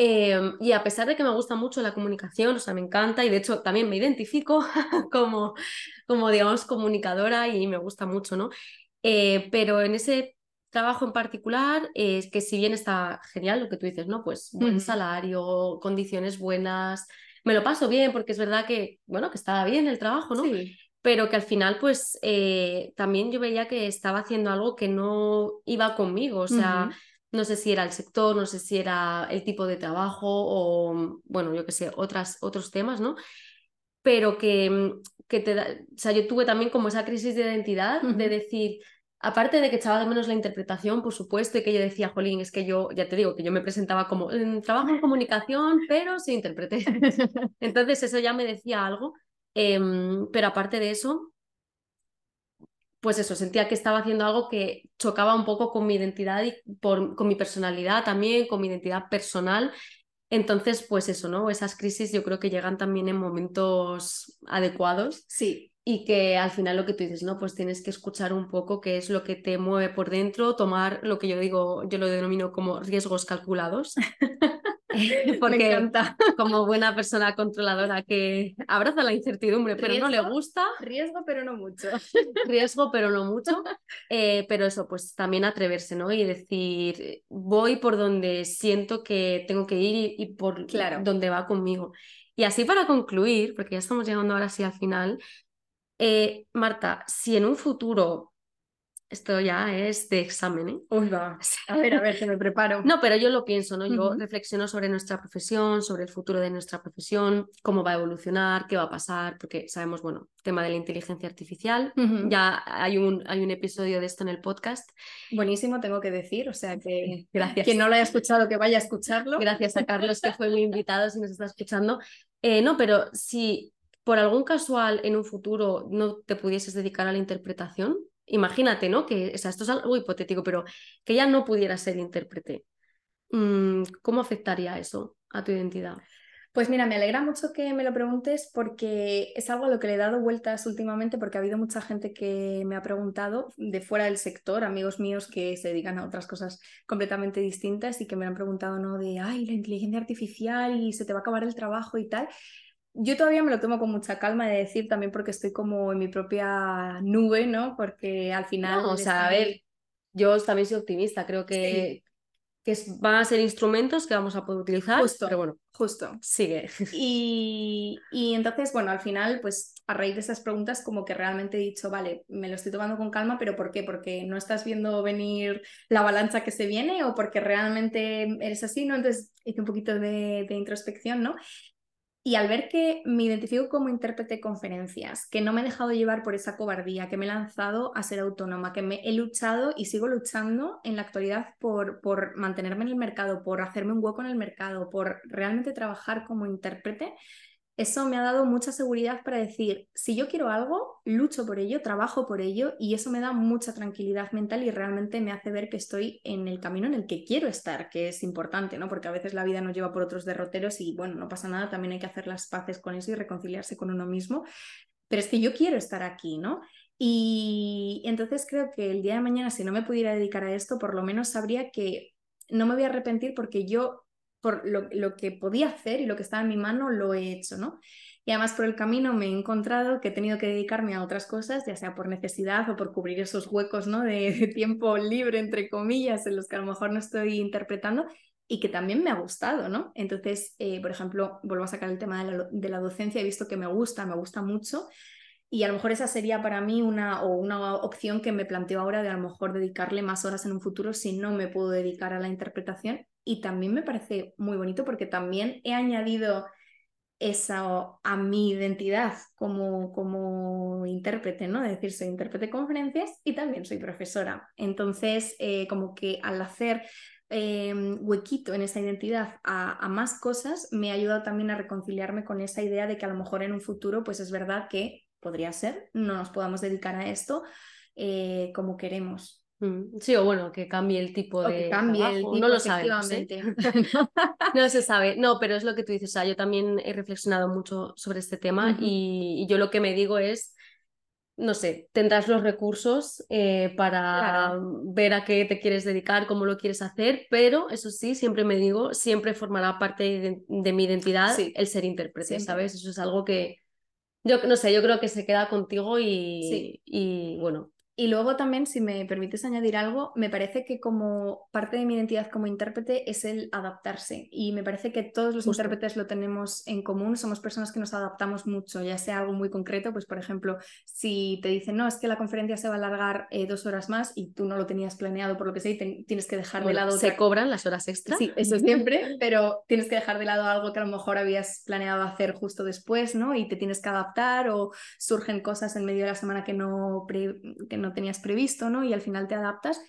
Em, y a pesar de que me gusta mucho la comunicación, o sea, me encanta y de hecho también me identifico como, como digamos, comunicadora y me gusta mucho, ¿no? Eh, pero en ese trabajo en particular, es que si bien está genial lo que tú dices, ¿no? Pues buen salario, condiciones buenas, me lo paso bien porque es verdad que, bueno, que estaba bien el trabajo, ¿no? Pero que al final, pues eh, también yo veía que estaba haciendo algo que no iba conmigo, o sea, no sé si era el sector, no sé si era el tipo de trabajo o, bueno, yo qué sé, otras, otros temas, ¿no? Pero que, mm, que te da, o sea, yo tuve también como esa crisis de identidad de decir, aparte de que echaba de menos la interpretación, por supuesto, y que yo decía, jolín, es que yo, ya te digo, que yo me presentaba como, en trabajo en comunicación, pero sí interpreté. Entonces eso ya me decía algo, em, pero aparte de eso, pues eso, sentía que estaba haciendo algo que chocaba un poco con mi identidad y con mi personalidad también, con mi identidad personal. Entonces, pues eso, ¿no? Esas crisis yo creo que llegan también en momentos adecuados. Sí. Y que al final lo que tú dices, ¿no? Pues tienes que escuchar un poco qué es lo que te mueve por dentro, tomar lo que yo digo, yo lo denomino como riesgos calculados. porque Me encanta. como buena persona controladora que abraza la incertidumbre, pero no le gusta, Riesgo, pero no mucho. riesgo, pero no mucho. Eh, pero eso, pues también atreverse, ¿no? Y decir, voy por donde siento que tengo que ir y, y por Claro. donde va conmigo. Y así para concluir, porque ya estamos llegando ahora sí al final, eh, Marta, si en un futuro, esto ya es de examen, ¿eh? Uy, va. A ver, a ver, que me preparo. No, pero yo lo pienso, ¿no? Yo reflexiono sobre nuestra profesión, sobre el futuro de nuestra profesión, cómo va a evolucionar, qué va a pasar, porque sabemos, bueno, tema de la inteligencia artificial. Ya hay un, hay un episodio de esto en el podcast. Buenísimo, tengo que decir. O sea que Gracias. quien no lo haya escuchado, que vaya a escucharlo. Gracias a Carlos, que fue mi invitado, si nos está escuchando. Eh, no, pero si por algún casual en un futuro no te pudieses dedicar a la interpretación, imagínate, ¿no? Que, o sea, esto es algo hipotético, pero que ya no pudieras ser intérprete. Mm, ¿Cómo afectaría eso a tu identidad? Pues mira, me alegra mucho que me lo preguntes porque es algo a lo que le he dado vueltas últimamente porque ha habido mucha gente que me ha preguntado de fuera del sector, amigos míos que se dedican a otras cosas completamente distintas y que me han preguntado, ¿no? De, ay, la inteligencia artificial y se te va a acabar el trabajo y tal. Yo todavía me lo tomo con mucha calma de decir también porque estoy como en mi propia nube, ¿no? Porque al final... No, o sea, a ver, yo también soy optimista, creo que, que es- van a ser instrumentos que vamos a poder utilizar, Justo. pero bueno, Justo. sigue. Y, y entonces, bueno, al final, pues a raíz de esas preguntas, como que realmente he dicho, vale, me lo estoy tomando con calma, pero ¿por qué? ¿Porque no estás viendo venir la avalancha que se viene o porque realmente eres así, ¿no? Entonces hice un poquito de, de introspección, ¿no? Y al ver que me identifico como intérprete de conferencias, que no me he dejado llevar por esa cobardía, que me he lanzado a ser autónoma, que me he luchado y sigo luchando en la actualidad por, por mantenerme en el mercado, por hacerme un hueco en el mercado, por realmente trabajar como intérprete, eso me ha dado mucha seguridad para decir, si yo quiero algo, lucho por ello, trabajo por ello y eso me da mucha tranquilidad mental y realmente me hace ver que estoy en el camino en el que quiero estar, que es importante, ¿no? Porque a veces la vida nos lleva por otros derroteros y bueno, no pasa nada, también hay que hacer las paces con eso y reconciliarse con uno mismo, pero es que yo quiero estar aquí, ¿no? Y entonces creo que el día de mañana, si no me pudiera dedicar a esto, por lo menos sabría que no me voy a arrepentir porque yo por lo, lo, que podía hacer y lo que estaba en mi mano lo he hecho, ¿no? Y además por el camino me he encontrado que he tenido que dedicarme a otras cosas, ya sea por necesidad o por cubrir esos huecos, ¿no? De, tiempo libre, entre comillas, en los que a lo mejor no estoy interpretando y que también me ha gustado, ¿no? Entonces, eh, por ejemplo, vuelvo a sacar el tema de la, de la docencia, he visto que me gusta, me gusta mucho. Y a lo mejor esa sería para mí una, o una opción que me planteo ahora de a lo mejor dedicarle más horas en un futuro si no me puedo dedicar a la interpretación. Y también me parece muy bonito porque también he añadido eso a mi identidad como, como intérprete, ¿no? Es decir, soy intérprete de conferencias y también soy profesora. Entonces, eh, como que al hacer eh, huequito en esa identidad a, a, más cosas, me ha ayudado también a reconciliarme con esa idea de que a lo mejor en un futuro, pues es verdad que podría ser, no nos podamos dedicar a esto eh, como queremos. Mm, Sí, o bueno, que cambie el tipo O de que cambie el trabajo. tipo, no lo sabemos. ¿eh? No se sabe, no, pero es lo que tú dices. O sea, yo también he reflexionado mucho sobre este tema y, y yo lo que me digo es, no sé, tendrás los recursos eh, para Claro. ver a qué te quieres dedicar, cómo lo quieres hacer, pero eso sí, siempre me digo, siempre formará parte de, de mi identidad Sí. el ser intérprete, Siempre. ¿sabes? Eso es algo que yo no sé, yo creo que se queda contigo y, Sí. y bueno, Y luego también, si me permites añadir algo, me parece que como parte de mi identidad como intérprete es el adaptarse. Y me parece que todos los Justo. intérpretes lo tenemos en común, somos personas que nos adaptamos mucho, ya sea algo muy concreto, pues por ejemplo, si te dicen, no, es que la conferencia se va a alargar eh, dos horas más y tú no lo tenías planeado por lo que sea y tienes que dejar de lado se otra cobran las horas extra. Sí, eso siempre, pero tienes que dejar de lado algo que a lo mejor habías planeado hacer justo después, ¿no? Y te tienes que adaptar o surgen cosas en medio de la semana que no, que no tenías previsto, ¿no? Y al final te adaptas.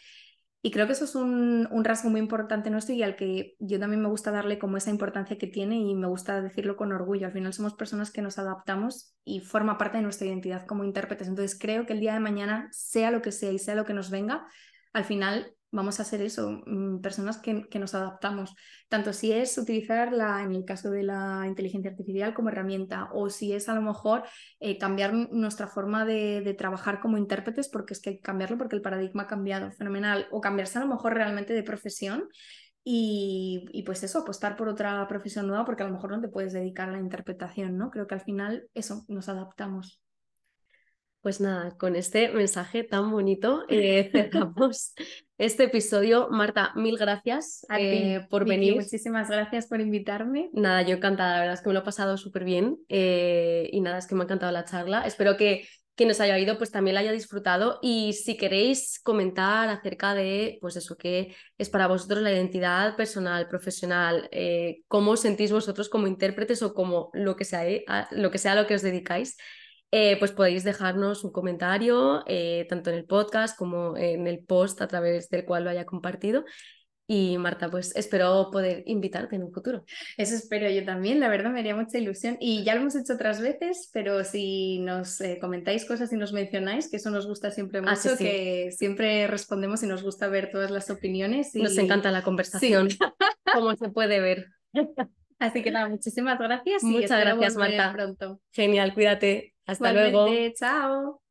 Y creo que eso es un, un rasgo muy importante nuestro y al que yo también me gusta darle como esa importancia que tiene y me gusta decirlo con orgullo. Al final somos personas que nos adaptamos y forma parte de nuestra identidad como intérpretes. Entonces creo que el día de mañana, sea lo que sea y sea lo que nos venga, al final vamos a ser eso, mm, personas que, que nos adaptamos. Tanto si es utilizarla, en el caso de la inteligencia artificial, como herramienta, o si es a lo mejor eh, cambiar nuestra forma de, de trabajar como intérpretes, porque es que hay que cambiarlo porque el paradigma ha cambiado fenomenal, o cambiarse a lo mejor realmente de profesión. y, pues eso, apostar por otra profesión nueva porque a lo mejor no te puedes dedicar a la interpretación, ¿no? Creo que al final eso, nos adaptamos. Pues nada, con este mensaje tan bonito eh, cerramos este episodio. Marta, mil gracias eh, por venir. Muchísimas gracias por invitarme. Nada, yo encantada, la verdad es que me lo he pasado súper bien eh, y nada, es que me ha encantado la charla. Espero que quien nos haya oído pues también la haya disfrutado y si queréis comentar acerca de pues eso que es para vosotros la identidad personal, profesional, cómo os sentís vosotros como intérpretes o como lo que sea, lo que sea a lo que os dedicáis, eh, pues podéis dejarnos un comentario tanto en el podcast como en el post a través del cual lo haya compartido y Marta, pues espero poder invitarte en un futuro. Eso espero yo también, la verdad me haría mucha ilusión. Y ya lo hemos hecho otras veces, pero si nos eh, comentáis cosas y nos mencionáis, que eso nos gusta siempre ah, mucho, que siempre respondemos y nos gusta ver todas las opiniones. Y... Nos encanta la conversación, como se puede ver. Así que nada, muchísimas gracias. Muchas gracias, Marta. Pronto. Genial, cuídate. Hasta luego. Chao.